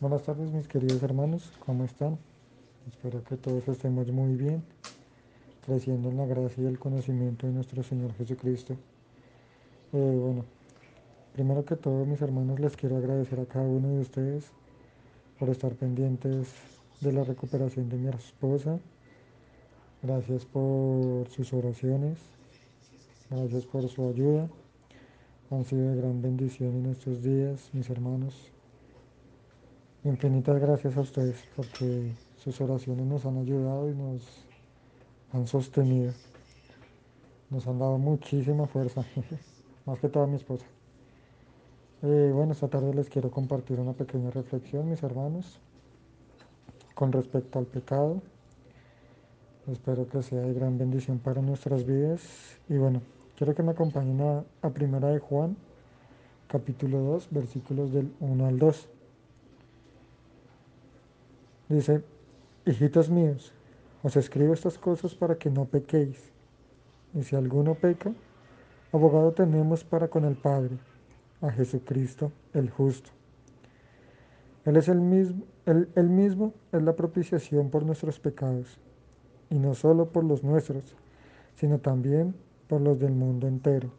Buenas tardes mis queridos hermanos, ¿cómo están? Espero que todos estemos muy bien, creciendo en la gracia y el conocimiento de nuestro Señor Jesucristo. Eh, bueno, primero que todo mis hermanos les quiero agradecer a cada uno de ustedes por estar pendientes de la recuperación de mi esposa. Gracias por sus oraciones, gracias por su ayuda. Han sido de gran bendición en estos días, mis hermanos. Infinitas gracias a ustedes porque sus oraciones nos han ayudado y nos han sostenido. Nos han dado muchísima fuerza, más que toda mi esposa. Eh, bueno, esta tarde les quiero compartir una pequeña reflexión, mis hermanos, con respecto al pecado. Espero que sea de gran bendición para nuestras vidas. Y bueno, quiero que me acompañen a, a Primera de Juan, capítulo 2, versículos del 1 al 2. Dice, hijitos míos, os escribo estas cosas para que no pequéis. Y si alguno peca, abogado tenemos para con el Padre, a Jesucristo el justo. Él es el mismo, él, él mismo es la propiciación por nuestros pecados, y no solo por los nuestros, sino también por los del mundo entero.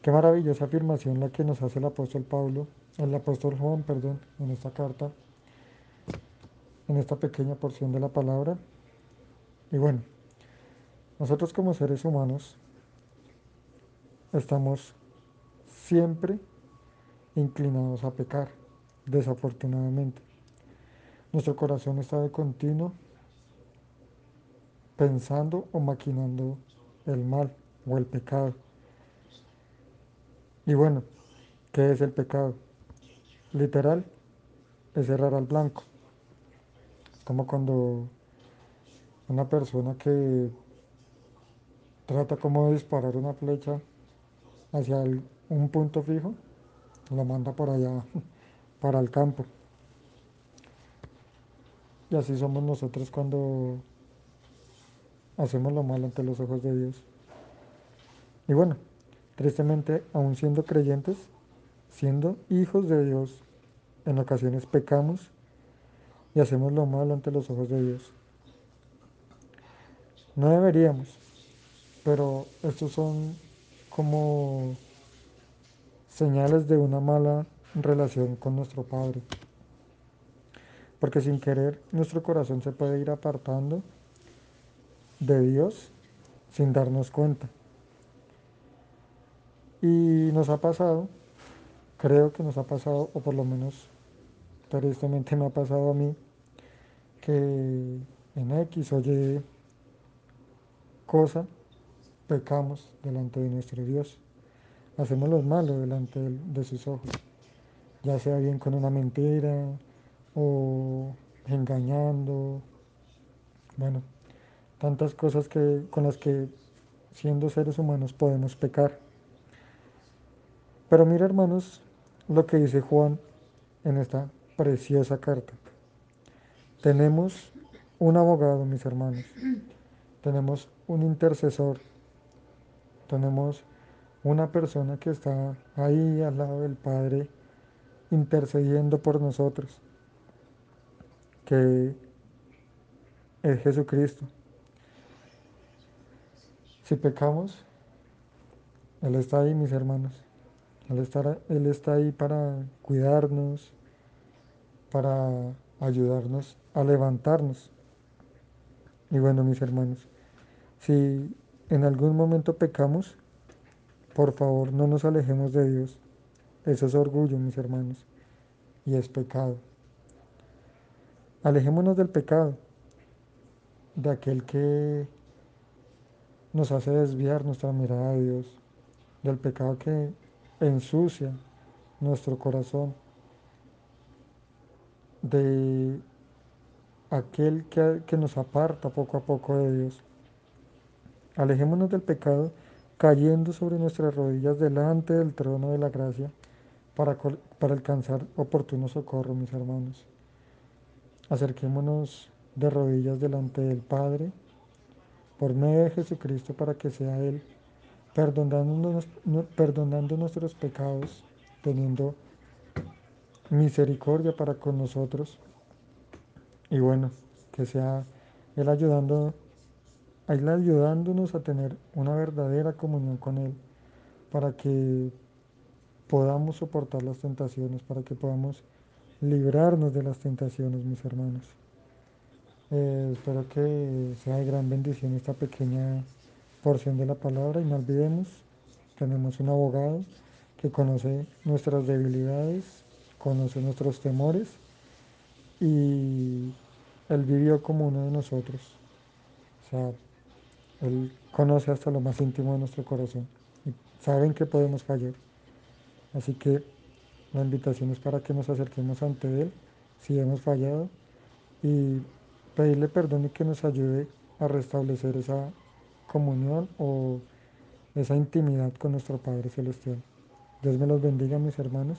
Qué maravillosa afirmación la que nos hace el apóstol Pablo, el apóstol Juan, perdón, en esta carta en esta pequeña porción de la palabra. Y bueno, nosotros como seres humanos estamos siempre inclinados a pecar, desafortunadamente. Nuestro corazón está de continuo pensando o maquinando el mal o el pecado. Y bueno, ¿qué es el pecado? Literal, es errar al blanco como cuando una persona que trata como de disparar una flecha hacia un punto fijo, lo manda por allá, para el campo. Y así somos nosotros cuando hacemos lo malo ante los ojos de Dios. Y bueno, tristemente, aún siendo creyentes, siendo hijos de Dios, en ocasiones pecamos y hacemos lo malo ante los ojos de Dios. No deberíamos, pero estos son como señales de una mala relación con nuestro Padre. Porque sin querer nuestro corazón se puede ir apartando de Dios sin darnos cuenta. Y nos ha pasado, creo que nos ha pasado, o por lo menos tristemente me ha pasado a mí que en X o Y cosa pecamos delante de nuestro Dios. Hacemos lo malo delante de, sus ojos, ya sea bien con una mentira o engañando, bueno, tantas cosas que, con las que siendo seres humanos podemos pecar. Pero mira hermanos lo que dice Juan en esta preciosa carta. Tenemos un abogado, mis hermanos. Tenemos un intercesor. Tenemos una persona que está ahí al lado del Padre intercediendo por nosotros, que es Jesucristo. Si pecamos, Él está ahí, mis hermanos. Él está, Él está ahí para cuidarnos, para ayudarnos a levantarnos. Y bueno, mis hermanos, si en algún momento pecamos, por favor no nos alejemos de Dios. Eso es orgullo, mis hermanos, y es pecado. Alejémonos del pecado, de aquel que nos hace desviar nuestra mirada a Dios, del pecado que ensucia nuestro corazón, de aquel que, nos aparta poco a poco de Dios. Alejémonos del pecado cayendo sobre nuestras rodillas delante del trono de la gracia para, para alcanzar oportuno socorro, mis hermanos. Acerquémonos de rodillas delante del Padre por medio de Jesucristo para que sea Él perdonando, perdonando nuestros pecados, teniendo misericordia para con nosotros. Y bueno, que sea Él ayudando, Él ayudándonos a tener una verdadera comunión con Él, para que podamos soportar las tentaciones, para que podamos librarnos de las tentaciones, mis hermanos. Eh, espero que sea de gran bendición esta pequeña porción de la palabra y no olvidemos, tenemos un abogado que conoce nuestras debilidades, conoce nuestros temores y Él vivió como uno de nosotros. O sea, Él conoce hasta lo más íntimo de nuestro corazón y saben que podemos fallar. Así que la invitación es para que nos acerquemos ante Él si hemos fallado y pedirle perdón y que nos ayude a restablecer esa comunión o esa intimidad con nuestro Padre Celestial. Dios me los bendiga, mis hermanos.